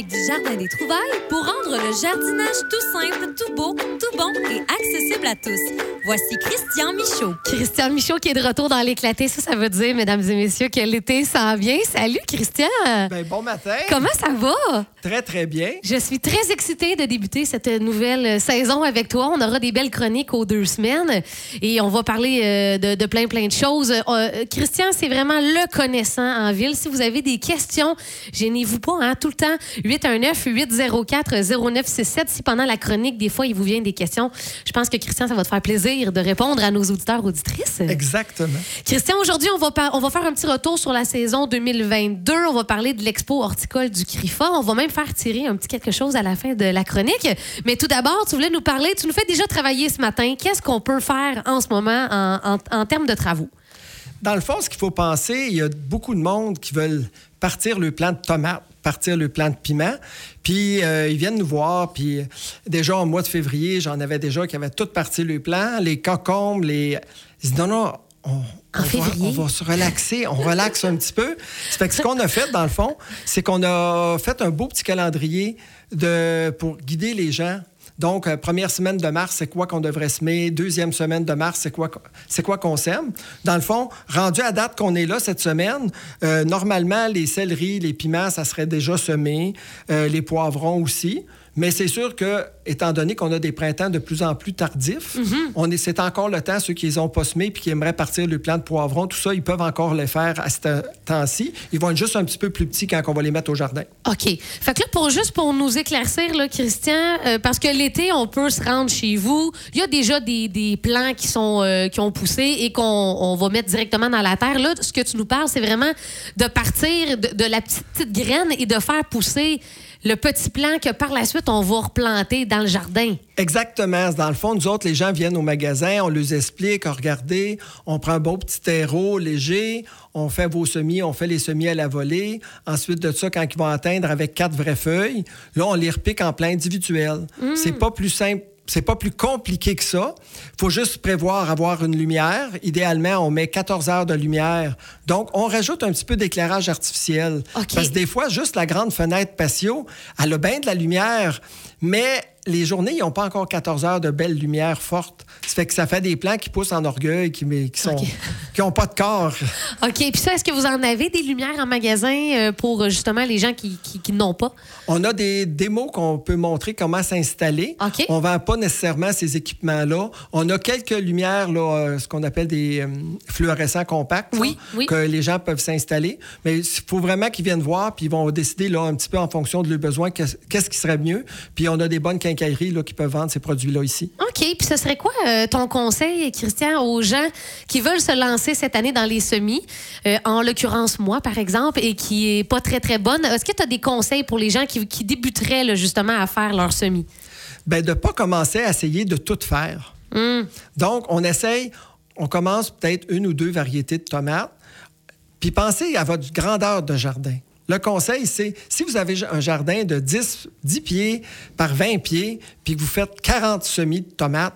du Jardin des Trouvailles pour rendre le jardinage tout simple, tout beau, tout bon et accessible à tous. Voici Christian Michaud. Christian Michaud qui est de retour dans l'éclaté. Ça, ça veut dire, mesdames et messieurs, que l'été s'en vient. Salut, Christian. Ben, bon matin. Comment ça va? Très, très bien. Je suis très excitée de débuter cette nouvelle saison avec toi. On aura des belles chroniques aux deux semaines et on va parler euh, de, de plein, plein de choses. Euh, Christian, c'est vraiment le connaissant en ville. Si vous avez des questions, gênez-vous pas, hein, tout le temps. 819-804-0967. Si pendant la chronique, des fois, il vous vient des questions, je pense que Christian, ça va te faire plaisir de répondre à nos auditeurs auditrices. Exactement. Christian, aujourd'hui, on, va on va faire un petit retour sur la saison 2022. On va parler de l'expo horticole du CRIFA. On va même faire tirer un petit quelque chose à la fin de la chronique. Mais tout d'abord, tu voulais nous parler, tu nous fais déjà travailler ce matin. Qu'est-ce qu'on peut faire en ce moment en, en termes de travaux? Dans le fond, ce qu'il faut penser, il y a beaucoup de monde qui veulent partir le plan de tomates partir le plan de piment. Puis euh, ils viennent nous voir. Puis déjà au mois de février, j'en avais déjà qui avaient tout parti le plan. Les cocombes, les. Ils disent non, non, on, va, se relaxer, on relaxe un petit peu. fait que ce qu'on a fait, dans le fond, c'est qu'on a fait un beau petit calendrier de, pour guider les gens donc, euh, première semaine de mars, c'est quoi qu'on devrait semer? Deuxième semaine de mars, c'est quoi, c'est quoi qu'on sème? Dans le fond, rendu à date qu'on est là cette semaine, euh, normalement, les céleris, les piments, ça serait déjà semé, euh, les poivrons aussi. Mais c'est sûr que, étant donné qu'on a des printemps de plus en plus tardifs, Mhm. on est, c'est encore le temps, ceux qui les ont pas semés puis qui aimeraient partir le plan de poivron, tout ça, ils peuvent encore le faire à ce temps-ci. Ils vont être juste un petit peu plus petits quand on va les mettre au jardin. OK. Fait que là, pour, juste pour nous éclaircir, là, Christian, euh, parce que l'été, on peut se rendre chez vous. Il y a déjà des, des plants qui, sont, euh, qui ont poussé et qu'on on va mettre directement dans la terre. Là, ce que tu nous parles, c'est vraiment de partir de, de la petite, petite graine et de faire pousser le petit plant que par la suite, on va replanter dans le jardin. Exactement. Dans le fond, nous autres, les gens viennent au magasin, on leur explique, regardez, on prend un beau petit terreau léger, on fait vos semis, on fait les semis à la volée. Ensuite de ça, quand ils vont atteindre avec quatre vraies feuilles, là, on les repique en plein individuel. C'est pas plus simple c'est pas plus compliqué que ça. Il faut juste prévoir avoir une lumière. Idéalement, on met 14 heures de lumière. Donc, on rajoute un petit peu d'éclairage artificiel. Parce que des fois, juste la grande fenêtre patio, elle a bien de la lumière, mais les journées, ils n'ont pas encore 14 heures de belle lumière forte. Ça fait que ça fait des plants qui poussent en orgueil, qui n'ont qui sont, qui ont pas de corps. OK. Puis ça, est-ce que vous en avez des lumières en magasin euh, pour euh, justement les gens qui, qui, qui n'ont pas? On a des démos qu'on peut montrer comment s'installer. OK. On ne vend pas nécessairement ces équipements-là. On a quelques lumières, là, euh, ce qu'on appelle des fluorescents compacts, Oui, là, oui. que les gens peuvent s'installer. Mais il faut vraiment qu'ils viennent voir, puis ils vont décider là, un petit peu en fonction de leurs besoins qu'est- qu'est-ce qui serait mieux. Puis on a des bonnes quincailleries là, qui peuvent vendre ces produits-là ici. OK. Puis ce serait quoi euh, ton conseil, Christian, aux gens qui veulent se lancer cette année dans les semis, euh, en l'occurrence moi, par exemple, et qui est pas très, très bonne? Est-ce que tu as des conseils pour les gens qui, qui débuteraient là, justement à faire leur semis? Ben, de ne pas commencer à essayer de tout faire. Hum. Donc, on essaye, on commence peut-être une ou deux variétés de tomates, puis pensez à votre grandeur de jardin. Le conseil, c'est si vous avez un jardin de 10, 10 pieds par 20 pieds, puis que vous faites 40 semis de tomates,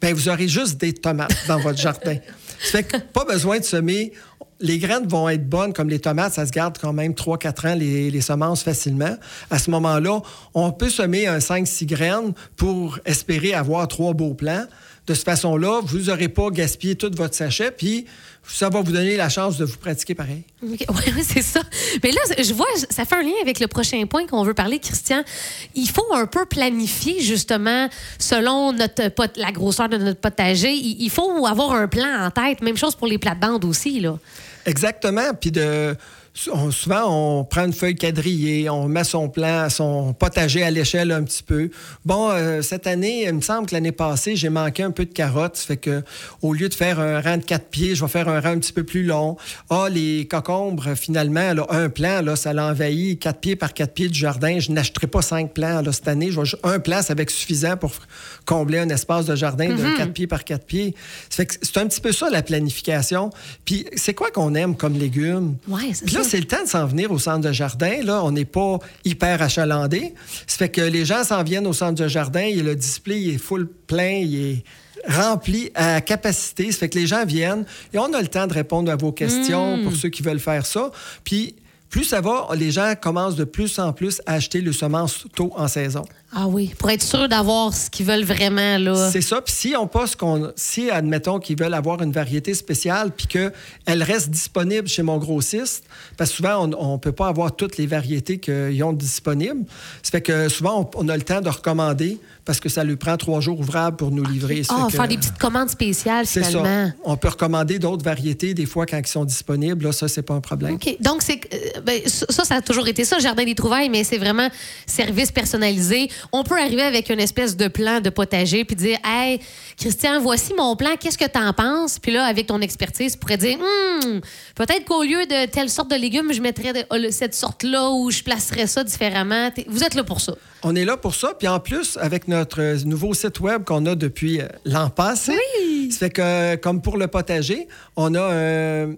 ben vous aurez juste des tomates dans votre jardin. Ça fait que pas besoin de semer. Les graines vont être bonnes, comme les tomates, ça se garde quand même 3-4 ans, les, semences facilement. À ce moment-là, on peut semer un 5-6 graines pour espérer avoir trois beaux plants. De cette façon-là, vous n'aurez pas gaspillé tout votre sachet, puis ça va vous donner la chance de vous pratiquer pareil. Oui, c'est ça. Mais là, je vois, ça fait un lien avec le prochain point qu'on veut parler, Christian. Il faut un peu planifier, justement, selon notre pot- la grosseur de notre potager. Il, il faut avoir un plan en tête. Même chose pour les plates-bandes aussi, là. Exactement. Puis de. On- souvent, on prend une feuille quadrillée, on met son plan, son potager à l'échelle un petit peu. Bon, euh, cette année, il me semble que l'année passée, j'ai manqué un peu de carottes. Ça fait que au lieu de faire un rang de quatre pieds, je vais faire un rang un petit peu plus long. Ah, les cocombres, finalement, là, un plan, là, ça l'envahit quatre pieds par quatre pieds du jardin. Je n'achèterai pas cinq plans là, cette année. Je vais un plan, c'est avec suffisant pour combler un espace de jardin de quatre pieds par quatre pieds. Ça fait que c'est un petit peu ça, la planification. Puis c'est quoi qu'on aime comme légumes? Ouais, c'est ça. C'est le temps de s'en venir au centre de jardin. Là, on n'est pas hyper achalandé. Ça fait que les gens s'en viennent au centre de jardin. Et le display il est full plein, il est rempli à capacité. Ça fait que les gens viennent et on a le temps de répondre à vos questions Mm. pour ceux qui veulent faire ça. Puis plus ça va, les gens commencent de plus en plus à acheter le semence tôt en saison. Ah oui, pour être sûr d'avoir ce qu'ils veulent vraiment. là. C'est ça. Puis si on passe qu'on, si admettons qu'ils veulent avoir une variété spéciale, puis qu'elle reste disponible chez mon grossiste, parce que souvent on, ne peut pas avoir toutes les variétés qu'ils ont disponibles. Ça fait que souvent on, a le temps de recommander parce que ça lui prend trois jours ouvrables pour nous livrer. Ah, faire des petites commandes spéciales finalement. ça. On peut recommander d'autres variétés des fois quand ils sont disponibles. Là, ça, c'est pas un problème. OK. Donc, c'est, euh, ben, ça, ça, a toujours été ça, Jardin des Trouvailles, mais c'est vraiment service personnalisé. On peut arriver avec une espèce de plan de potager puis dire Hey, Christian, voici mon plan, qu'est-ce que tu en penses? Puis là, avec ton expertise, tu pourrais dire Hum, peut-être qu'au lieu de telle sorte de légumes, je mettrais de- oh, cette sorte-là ou je placerais ça différemment. Vous êtes là pour ça. On est là pour ça. Puis en plus, avec notre euh, nouveau site web qu'on a depuis euh, l'an passé, ça fait que, comme pour le potager, on a un,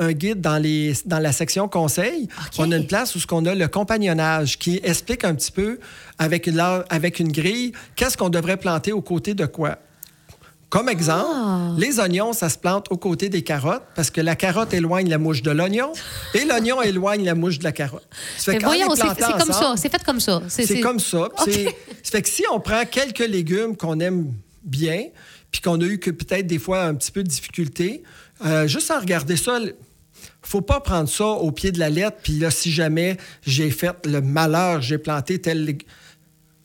un guide dans, les, dans la section conseil. On a une place où ce qu'on a le compagnonnage qui explique un petit peu avec la- avec une grille qu'est-ce qu'on devrait planter aux côtés de quoi. Comme exemple, Ah. les oignons, ça se plante aux côtés des carottes parce que la carotte éloigne la mouche de l'oignon et l'oignon éloigne la mouche de la carotte. C'est, comme ça. C'est fait comme ça. c'est comme ça. Ça fait que si on prend quelques légumes qu'on aime bien, puis qu'on a eu que peut-être des fois un petit peu de difficulté, euh, juste à regarder ça, faut pas prendre ça au pied de la lettre, puis là, si jamais j'ai fait le malheur, j'ai planté tel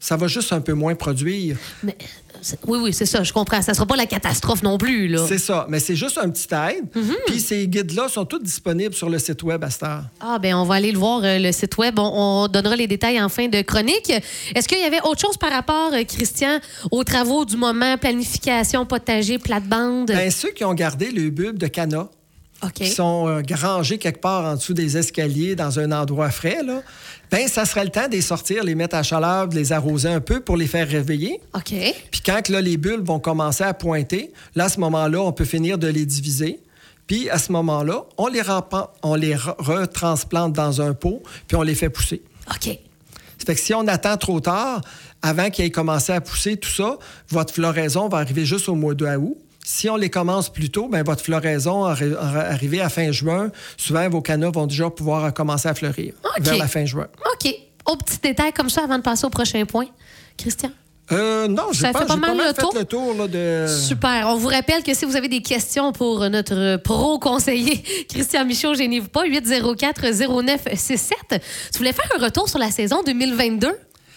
ça va juste un peu moins produire. Mais, oui, oui, c'est ça, je comprends. Ça sera pas la catastrophe non plus, là. C'est ça. Mais c'est juste un petit aide. Mm-hmm. Puis ces guides-là sont tous disponibles sur le site web à cette heure. Ah, ben on va aller le voir, euh, le site web. On, on donnera les détails en fin de chronique. Est-ce qu'il y avait autre chose par rapport, euh, Christian, aux travaux du moment, planification, potager, plate-bande? Ben, ceux qui ont gardé le bulbe de canna, OK. qui sont euh, rangés quelque part en dessous des escaliers dans un endroit frais, là, ben, ça serait le temps de les sortir, les mettre à chaleur, de les arroser un peu pour les faire réveiller. OK. Puis quand là, les bulbes vont commencer à pointer, là, à ce moment-là, on peut finir de les diviser. Puis à ce moment-là, on les, on les re- retransplante dans un pot, puis on les fait pousser. OK. Ça fait que si on attend trop tard, avant qu'ils aient commencé à pousser tout ça, votre floraison va arriver juste au mois d'août. Si on les commence plus tôt, ben votre floraison va arri- va arriver à fin juin. Souvent, vos canaux vont déjà pouvoir commencer à fleurir OK. vers la fin juin. OK. Au petit détail comme ça avant de passer au prochain point. Christian? Euh, non, j'ai Ça pas, fait pas mal le fait tour? le tour là, de... Super. On vous rappelle que si vous avez des questions pour notre pro-conseiller Christian Michaud, gênez-vous pas, 804-0967. Tu voulais faire un retour sur la saison 2022?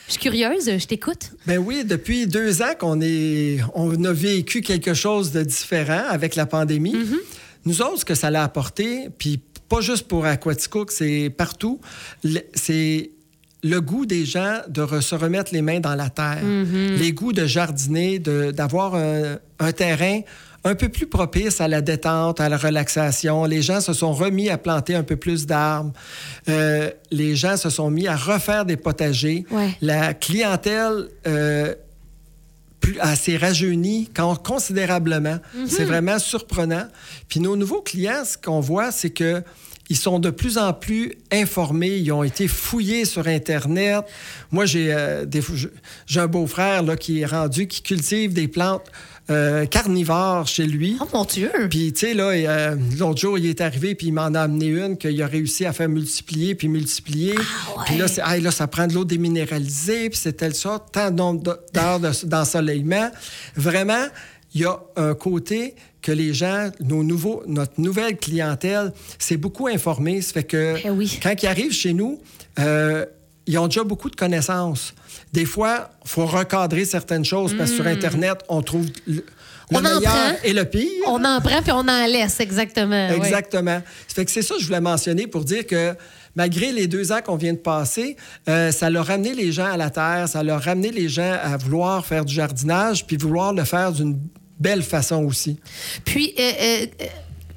Je suis curieuse, je t'écoute. Ben oui, depuis deux ans qu'on est, on a vécu quelque chose de différent avec la pandémie. Mm-hmm. Nous autres, ce que ça l'a apporté, puis pas juste pour Aquaticook, c'est partout, c'est le goût des gens de re- se remettre les mains dans la terre, Mm-hmm. les goûts de jardiner, de- d'avoir un, un terrain un peu plus propice à la détente, à la relaxation. Les gens se sont remis à planter un peu plus d'arbres. Euh, les gens se sont mis à refaire des potagers. Ouais. La clientèle euh, s'est rajeunie con- considérablement. C'est vraiment surprenant. Puis nos nouveaux clients, ce qu'on voit, c'est que ils sont de plus en plus informés. Ils ont été fouillés sur Internet. Moi, j'ai euh, un beau-frère qui est rendu, qui cultive des plantes euh, carnivores chez lui. Oh mon Dieu! Puis, tu sais, là, euh, l'autre jour, il est arrivé, puis il m'en a amené une qu'il a réussi à faire multiplier, puis multiplier. Ah, ouais. Puis là, hey, là, ça prend de l'eau déminéralisée, puis c'est telle sorte, tant de nombre d'heures de- d'ensoleillement. Vraiment, il y a un côté que les gens, nos nouveaux, notre nouvelle clientèle, c'est beaucoup informé. Ça fait que Eh oui. quand ils arrivent chez nous, euh, ils ont déjà beaucoup de connaissances. Des fois, il faut recadrer certaines choses parce que sur Internet, on trouve le, Hmm. En meilleur prend. et le pire. On en prend puis on en laisse, exactement. Exactement. Ça fait que c'est ça que je voulais mentionner pour dire que malgré les deux ans qu'on vient de passer, euh, ça l'a ramené les gens à la terre, ça l'a ramené les gens à vouloir faire du jardinage, puis vouloir le faire d'une belle façon aussi. Puis, euh, euh,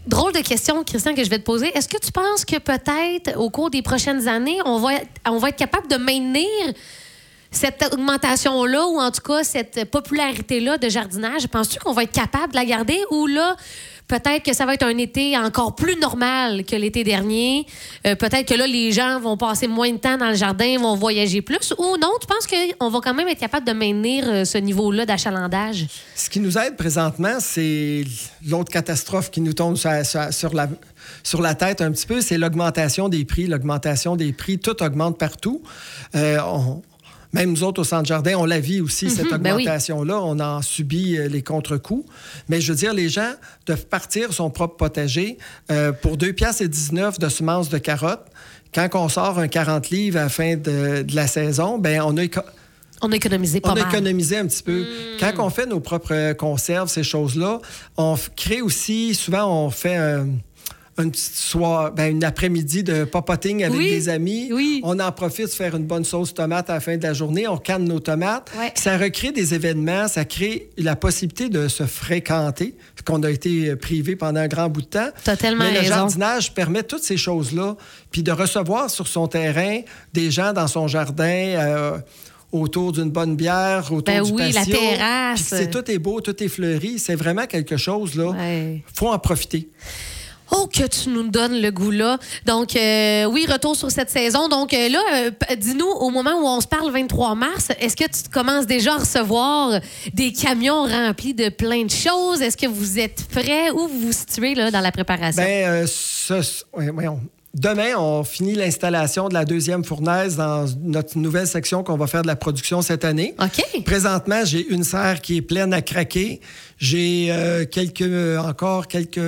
drôle de question, Christian, que je vais te poser. Est-ce que tu penses que peut-être, au cours des prochaines années, on va, on va être capable de maintenir cette augmentation-là, ou en tout cas cette popularité-là de jardinage, penses-tu qu'on va être capable de la garder ou là, peut-être que ça va être un été encore plus normal que l'été dernier? Euh, peut-être que là, les gens vont passer moins de temps dans le jardin, vont voyager plus ou non? Tu penses qu'on va quand même être capable de maintenir euh, ce niveau-là d'achalandage? Ce qui nous aide présentement, c'est l'autre catastrophe qui nous tombe sur, la sur la tête un petit peu, c'est l'augmentation des prix. L'augmentation des prix, tout augmente partout. Euh, même nous autres au Centre Jardin, on la vit aussi, cette ben augmentation-là. On en subit euh, les contre-coups. Mais je veux dire, les gens doivent partir son propre potager euh, pour 2 piastres et 19 de semences de carottes. Quand on sort un 40 livres à la fin de, la saison, ben on a on a économisé pas on a économisé un petit peu. Hmm. Quand on fait nos propres conserves, ces choses-là, on crée aussi, souvent on fait un une petite soirée, ben, une après-midi de popoting avec des amis. On en profite faire une bonne sauce tomate à la fin de la journée. On canne nos tomates. Ça recrée des événements, ça crée la possibilité de se fréquenter, qu'on a été privé pendant un grand bout de temps. Totalement Mais le jardinage permet toutes ces choses-là, puis de recevoir sur son terrain des gens dans son jardin. Euh, autour d'une bonne bière, autour ben du oui, patio. la terrasse. Tout est beau, tout est fleuri. C'est vraiment quelque chose là. Faut en profiter. Oh, que tu nous donnes le goût là. Donc, euh, oui, retour sur cette saison. Donc, euh, là, euh, dis-nous, au moment où on se parle, 23 mars, est-ce que tu commences déjà à recevoir des camions remplis de plein de choses? Est-ce que vous êtes prêts? Où vous vous situez là, dans la préparation? Bien, Demain, on finit l'installation de la deuxième fournaise dans notre nouvelle section qu'on va faire de la production cette année. OK. Présentement, j'ai une serre qui est pleine à craquer. J'ai quelques, encore quelques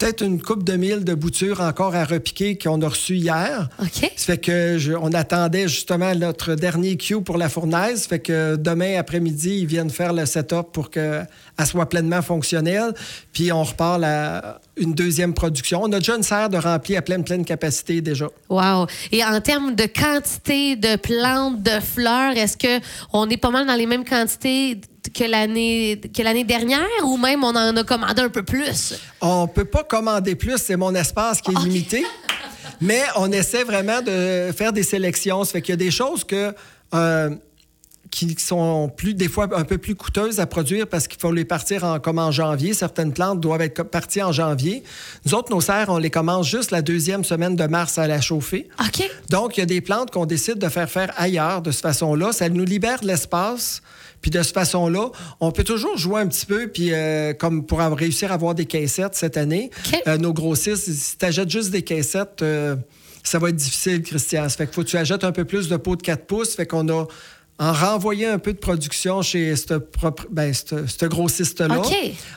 peut-être une coupe de mille de boutures encore à repiquer qu'on a reçu hier. OK. Ça fait que on attendait justement notre dernier queue pour la fournaise. Ça fait que demain après-midi, ils viennent faire le setup pour qu'elle soit pleinement fonctionnelle. Puis on repart à une deuxième production. On a déjà une serre de rempli à pleine, pleine capacité déjà. Wow. Et en termes de quantité de plantes, de fleurs, est-ce qu'on est pas mal dans les mêmes quantités que l'année que l'année dernière ou même on en a commandé un peu plus? On peut pas commander plus, c'est mon espace qui est limité. Mais on essaie vraiment de faire des sélections. Ça fait qu'il y a des choses que euh, qui sont plus, des fois un peu plus coûteuses à produire parce qu'il faut les partir en, comme en janvier. Certaines plantes doivent être parties en janvier. Nous autres, nos serres, on les commence juste la deuxième semaine de mars à la chauffer. OK. Donc, il y a des plantes qu'on décide de faire faire ailleurs de cette façon-là. Ça nous libère de l'espace puis de cette façon-là, on peut toujours jouer un petit peu, puis euh, comme pour réussir à avoir des caissettes cette année, euh, nos grossistes, si tu achètes juste des caissettes, euh, ça va être difficile, Christian. Ça fait qu'il faut que tu achètes un peu plus de pots de 4 pouces. Fait qu'on a en renvoyant un peu de production chez ce ben, grossiste-là,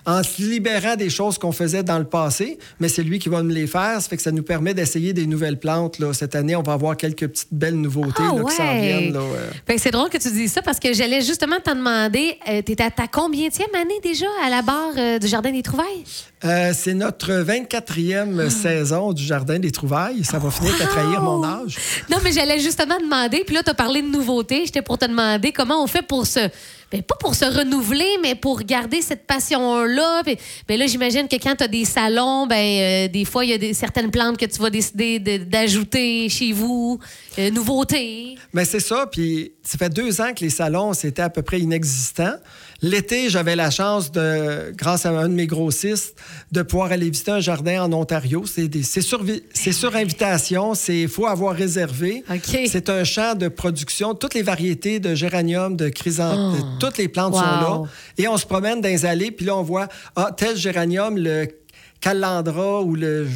en se libérant des choses qu'on faisait dans le passé, mais c'est lui qui va me les faire. Ça fait que ça nous permet d'essayer des nouvelles plantes. Là. Cette année, on va avoir quelques petites belles nouveautés ah qui s'en viennent. Ben, c'est drôle que tu dises ça parce que j'allais justement t'en demander, euh, tu es à ta combienième année déjà à la barre euh, du Jardin des Trouvailles? Euh, c'est notre 24e ah. saison du Jardin des Trouvailles. Ça va finir qu'à trahir mon âge. Non, mais j'allais justement demander, puis là, tu as parlé de nouveautés. J'étais pour te comment on fait pour se. Ben, pas pour se renouveler, mais pour garder cette passion-là. Ben, là, j'imagine que quand tu as des salons, ben, euh, des fois, il y a des, certaines plantes que tu vas décider d'ajouter chez vous. Euh, nouveautés. Mais c'est ça. Puis ça fait deux ans que les salons, c'était à peu près inexistant. L'été, j'avais la chance, de, grâce à un de mes grossistes, de pouvoir aller visiter un jardin en Ontario. C'est sur, sur invitation, il faut avoir réservé. C'est un champ de production, toutes les variétés de géranium, de chrysanthème, oh. toutes les plantes sont là. Et on se promène dans les allées, puis là, on voit, ah, tel géranium, le calandra ou le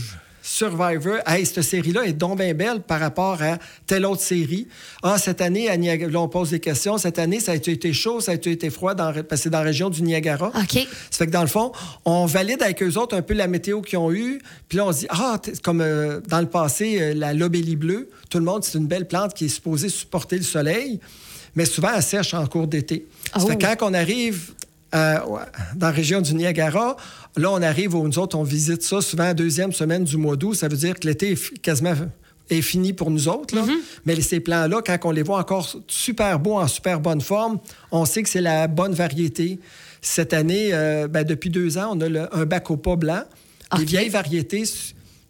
Survivor, hey, cette série-là est donc bien belle par rapport à telle autre série. Ah, cette année, à Niagara, là, on pose des questions. Cette année, ça a été chaud, ça a été froid, dans, parce que c'est dans la région du Niagara. OK. Ça fait que dans le fond, on valide avec eux autres un peu la météo qu'ils ont eue. Puis là, on se dit, ah, comme euh, dans le passé, euh, la lobélie bleue, tout le monde, c'est une belle plante qui est supposée supporter le soleil, mais souvent, elle sèche en cours d'été. Oh. quand on arrive euh, dans la région du Niagara. Là, on arrive, où nous autres, on visite ça souvent la deuxième semaine du mois d'août. Ça veut dire que l'été est quasiment est fini pour nous autres. Là. Mm-hmm. Mais ces plants-là, quand on les voit encore super beaux, en super bonne forme, on sait que c'est la bonne variété. Cette année, euh, ben, depuis deux ans, on a un bacopa blanc. Les vieilles variétés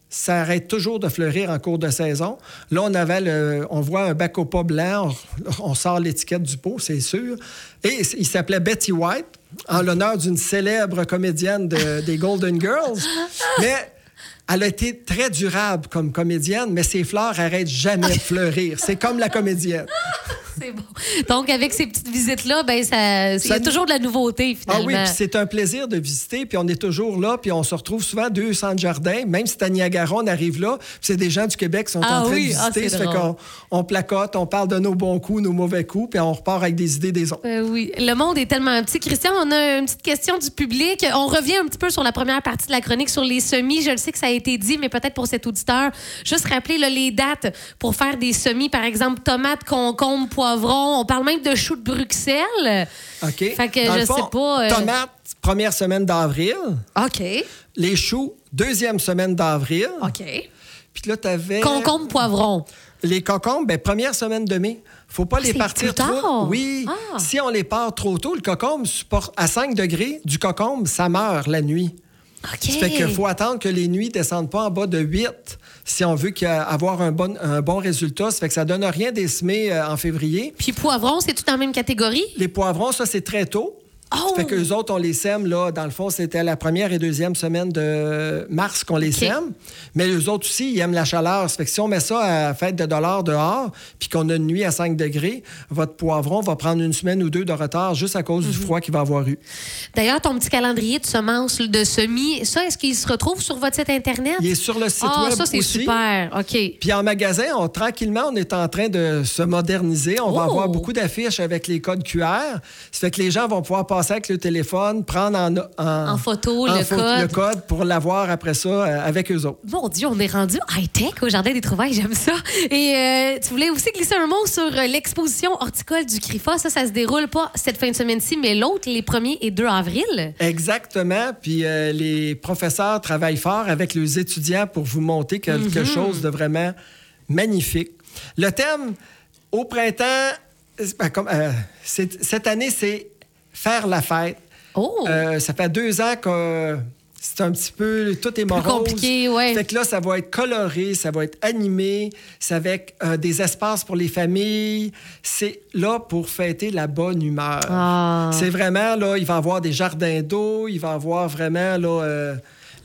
ça arrête toujours de fleurir en cours de saison. Là, on avait le, on voit un bacopa blanc, on, on sort l'étiquette du pot, c'est sûr. Et il s'appelait Betty White, en l'honneur d'une célèbre comédienne de- des Golden Girls. Mais elle a été très durable comme comédienne, mais ses fleurs arrêtent jamais de fleurir. C'est comme la comédienne. C'est bon. Donc, avec ces petites visites-là, ben, ça, il y Ça a toujours de la nouveauté, Ah finalement. oui, puis c'est un plaisir de visiter, puis on est toujours là, puis on se retrouve souvent deux centres jardins, même si c'est à Niagara, on arrive là, puis c'est des gens du Québec qui sont Ah en train oui, de ah, visiter, c'est ça fait qu'on on placote, on parle de nos bons coups, nos mauvais coups, puis on repart avec des idées des autres. Euh, oui, le monde est tellement petit. Christian, on a une petite question du public. On revient un petit peu sur la première partie de la chronique sur les semis. Je le sais que ça a été dit, mais peut-être pour cet auditeur, juste rappeler là, les dates pour faire des semis, par exemple, tomates, concombres, poivrons. On parle même de choux de Bruxelles. OK? Fait que Dans je le fond, sais pas, euh, Tomates, première semaine d'avril. OK. Les choux, deuxième semaine d'avril. OK. Puis là, tu avais. Concombre, poivron. Les concombres, ben, première semaine de mai. faut pas les c'est partir plus tard. trop. Oui. Ah. Si on les part trop tôt, le cocombe supporte à 5 degrés, du cocombe, ça meurt la nuit. OK. Ça fait qu'il faut attendre que les nuits descendent pas en bas de 8 si on veut avoir un bon, un bon résultat. Ça fait que ça donne rien des euh, en février. Puis poivron, c'est tout dans la même catégorie? Les poivrons, ça, c'est très tôt. Oh! Ça fait que les autres, on les sème, là, dans le fond, c'était la première et deuxième semaine de mars qu'on les sème. Mais les autres aussi, ils aiment la chaleur. Ça fait que si on met ça à fête de dollars dehors, puis qu'on a une nuit à 5 degrés, votre poivron va prendre une semaine ou deux de retard juste à cause Mhm. du froid qu'il va avoir eu. D'ailleurs, ton petit calendrier de semences, de semis, ça, est-ce qu'il se retrouve sur votre site Internet? Il est sur le site Ah, web ça, c'est super. OK. Puis en magasin, on, tranquillement, on est en train de se moderniser. On va Oh! avoir beaucoup d'affiches avec les codes QR. Ça fait que les gens vont pouvoir passer avec le téléphone, prendre en, en, En photo, en le code. le code pour l'avoir après ça euh, avec eux autres. Mon Dieu, on est rendu high-tech au Jardin des Trouvailles, j'aime ça. Et euh, tu voulais aussi glisser un mot sur euh, l'exposition horticole du CRIFA. Ça, ça se déroule pas cette fin de semaine-ci, mais l'autre, les 1er et 2 avril. Exactement. Puis euh, les professeurs travaillent fort avec les étudiants pour vous monter quelque chose de vraiment magnifique. Le thème au printemps, ben, comme, euh, cette année, c'est faire la fête. Oh! Euh, ça fait deux ans que c'est un petit peu tout est morose. compliqué, ouais. Fait que là, ça va être coloré, ça va être animé, c'est avec euh, des espaces pour les familles. C'est là pour fêter la bonne humeur. Ah. C'est vraiment là, il va y avoir des jardins d'eau, il va y avoir vraiment là. euh,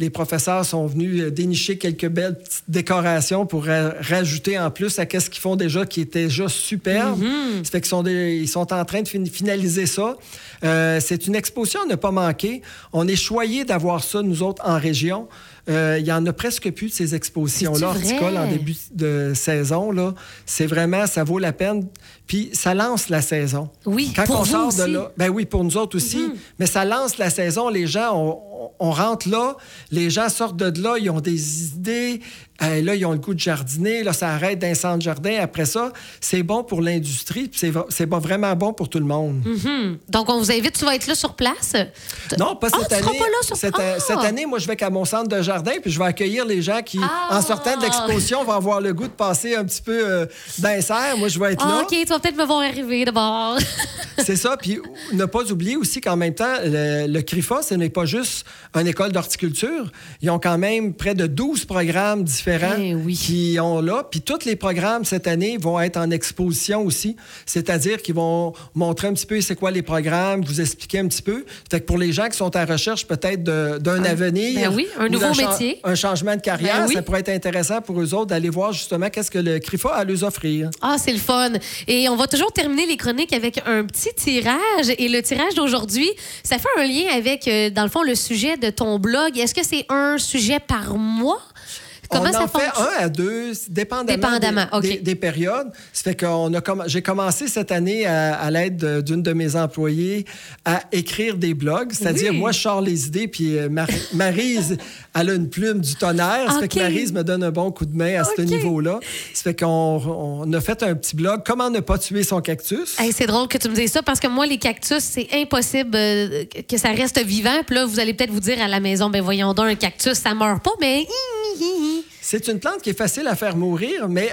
les professeurs sont venus euh, dénicher quelques belles petites décorations pour ra- rajouter en plus à ce qu'ils font déjà, qui était déjà superbe. Mm-hmm. Ça fait qu'ils sont, des- ils sont en train de fin- finaliser ça. Euh, c'est une exposition à ne pas manquer. On est choyés d'avoir ça, nous autres, en région. Euh, il y en a presque plus de ces expositions-là horticoles en début de saison. Là. C'est vraiment, ça vaut la peine. Puis ça lance la saison. Oui, Quand pour on vous sort aussi. de là, ben oui, pour nous autres aussi. Mais ça lance la saison. Les gens, on, on rentre là, les gens sortent de là, ils ont des idées. Là, ils ont le goût de jardiner. Là, ça arrête d'un centre jardin. Après ça, c'est bon pour l'industrie. puis C'est vraiment bon pour tout le monde. Mhm. Donc, on vous invite, tu vas être là sur place? Non, pas Ah, cette tu seras année. pas là sur- cette, Ah! cette année, moi, je vais qu'à mon centre de jardin, puis je vais accueillir les gens qui, Ah! en sortant de l'exposition, vont avoir le goût de passer un petit peu euh, d'un serre. Moi, je vais être Ah, là. OK, tu vas peut-être me voir arriver d'abord. C'est ça. Puis ne pas oublier aussi qu'en même temps, le, le CRIFA, ce n'est pas juste une école d'horticulture. Ils ont quand même près de 12 programmes différents Eh oui. qui ont là. Puis tous les programmes cette année vont être en exposition aussi. C'est-à-dire qu'ils vont montrer un petit peu c'est quoi les programmes, vous expliquer un petit peu. Fait que pour les gens qui sont en recherche peut-être d'un avenir. ben oui, un ou nouveau métier. Un changement de carrière, Ben oui. ça pourrait être intéressant pour eux autres d'aller voir justement qu'est-ce que le CRIFA a à leur offrir. Ah, c'est le fun. Et on va toujours terminer les chroniques avec un petit tirage. Et le tirage d'aujourd'hui, ça fait un lien avec, euh, dans le fond, le sujet de ton blog. Est-ce que c'est un sujet par mois? Comment on ça en fait un à deux, dépendamment, Dépendamment, des, OK. des- des périodes. Ça fait qu'on a j'ai commencé cette année à, à l'aide de- d'une de mes employées à écrire des blogs. C'est-à-dire, Oui. moi, je sors les idées, puis euh, Mar- Maryse, elle a une plume du tonnerre. Ça fait que OK. Maryse me donne un bon coup de main à ce niveau-là. Ça fait qu'on on a fait un petit blog, Comment ne pas tuer son cactus. Hey, c'est drôle que tu me dises ça parce que moi, les cactus, c'est impossible euh, que ça reste vivant. Puis là, vous allez peut-être vous dire à la maison, ben voyons donc, un cactus, ça meurt pas, mais. C'est une plante qui est facile à faire mourir, mais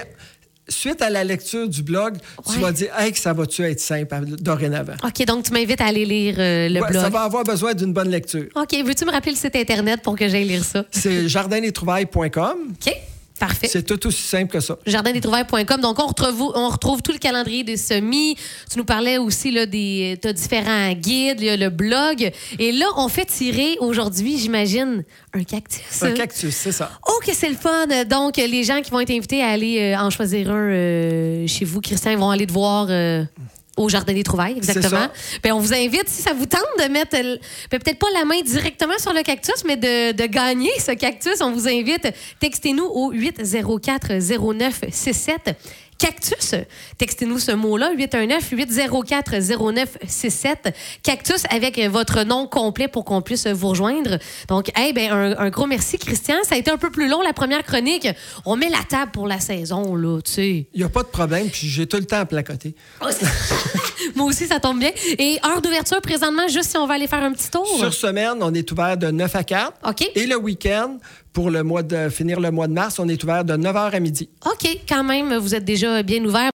suite à la lecture du blog, Ouais. tu vas dire hey, que ça va-tu être simple dorénavant? OK, donc tu m'invites à aller lire euh, le Ouais, blog. ça va avoir besoin d'une bonne lecture. OK, veux-tu me rappeler le site Internet pour que j'aille lire ça? C'est jardindestrouvailles.com. OK, parfait. C'est tout aussi simple que ça. jardindestrouvailles.com. Donc, on retrouve, on retrouve tout le calendrier des semis. Tu nous parlais aussi là, des différents guides, le blog. Et là, on fait tirer aujourd'hui, j'imagine, un cactus. Un cactus, c'est ça. Oh, que c'est le fun! Donc, les gens qui vont être invités à aller euh, en choisir un euh, chez vous, Christian, ils vont aller te voir euh, au Jardin des Trouvailles, exactement. Ben, on vous invite, si ça vous tente, de mettre, ben, peut-être pas la main directement sur le cactus, mais de, de gagner ce cactus. On vous invite, textez-nous au 804-0967. Cactus, textez-nous ce mot-là, 819-804-0967. Cactus avec votre nom complet pour qu'on puisse vous rejoindre. Donc, hey, ben, un, un gros merci, Christian. Ça a été un peu plus long, la première chronique. On met la table pour la saison, là, tu sais. Il n'y a pas de problème, puis j'ai tout le temps à placoter. Moi aussi, ça tombe bien. Et heure d'ouverture présentement, juste si on va aller faire un petit tour. Sur semaine, on est ouvert de 9 à 4. OK. Et le week-end, pour le mois de finir le mois de mars, on est ouvert de 9h à midi. OK, quand même, vous êtes déjà bien ouvert.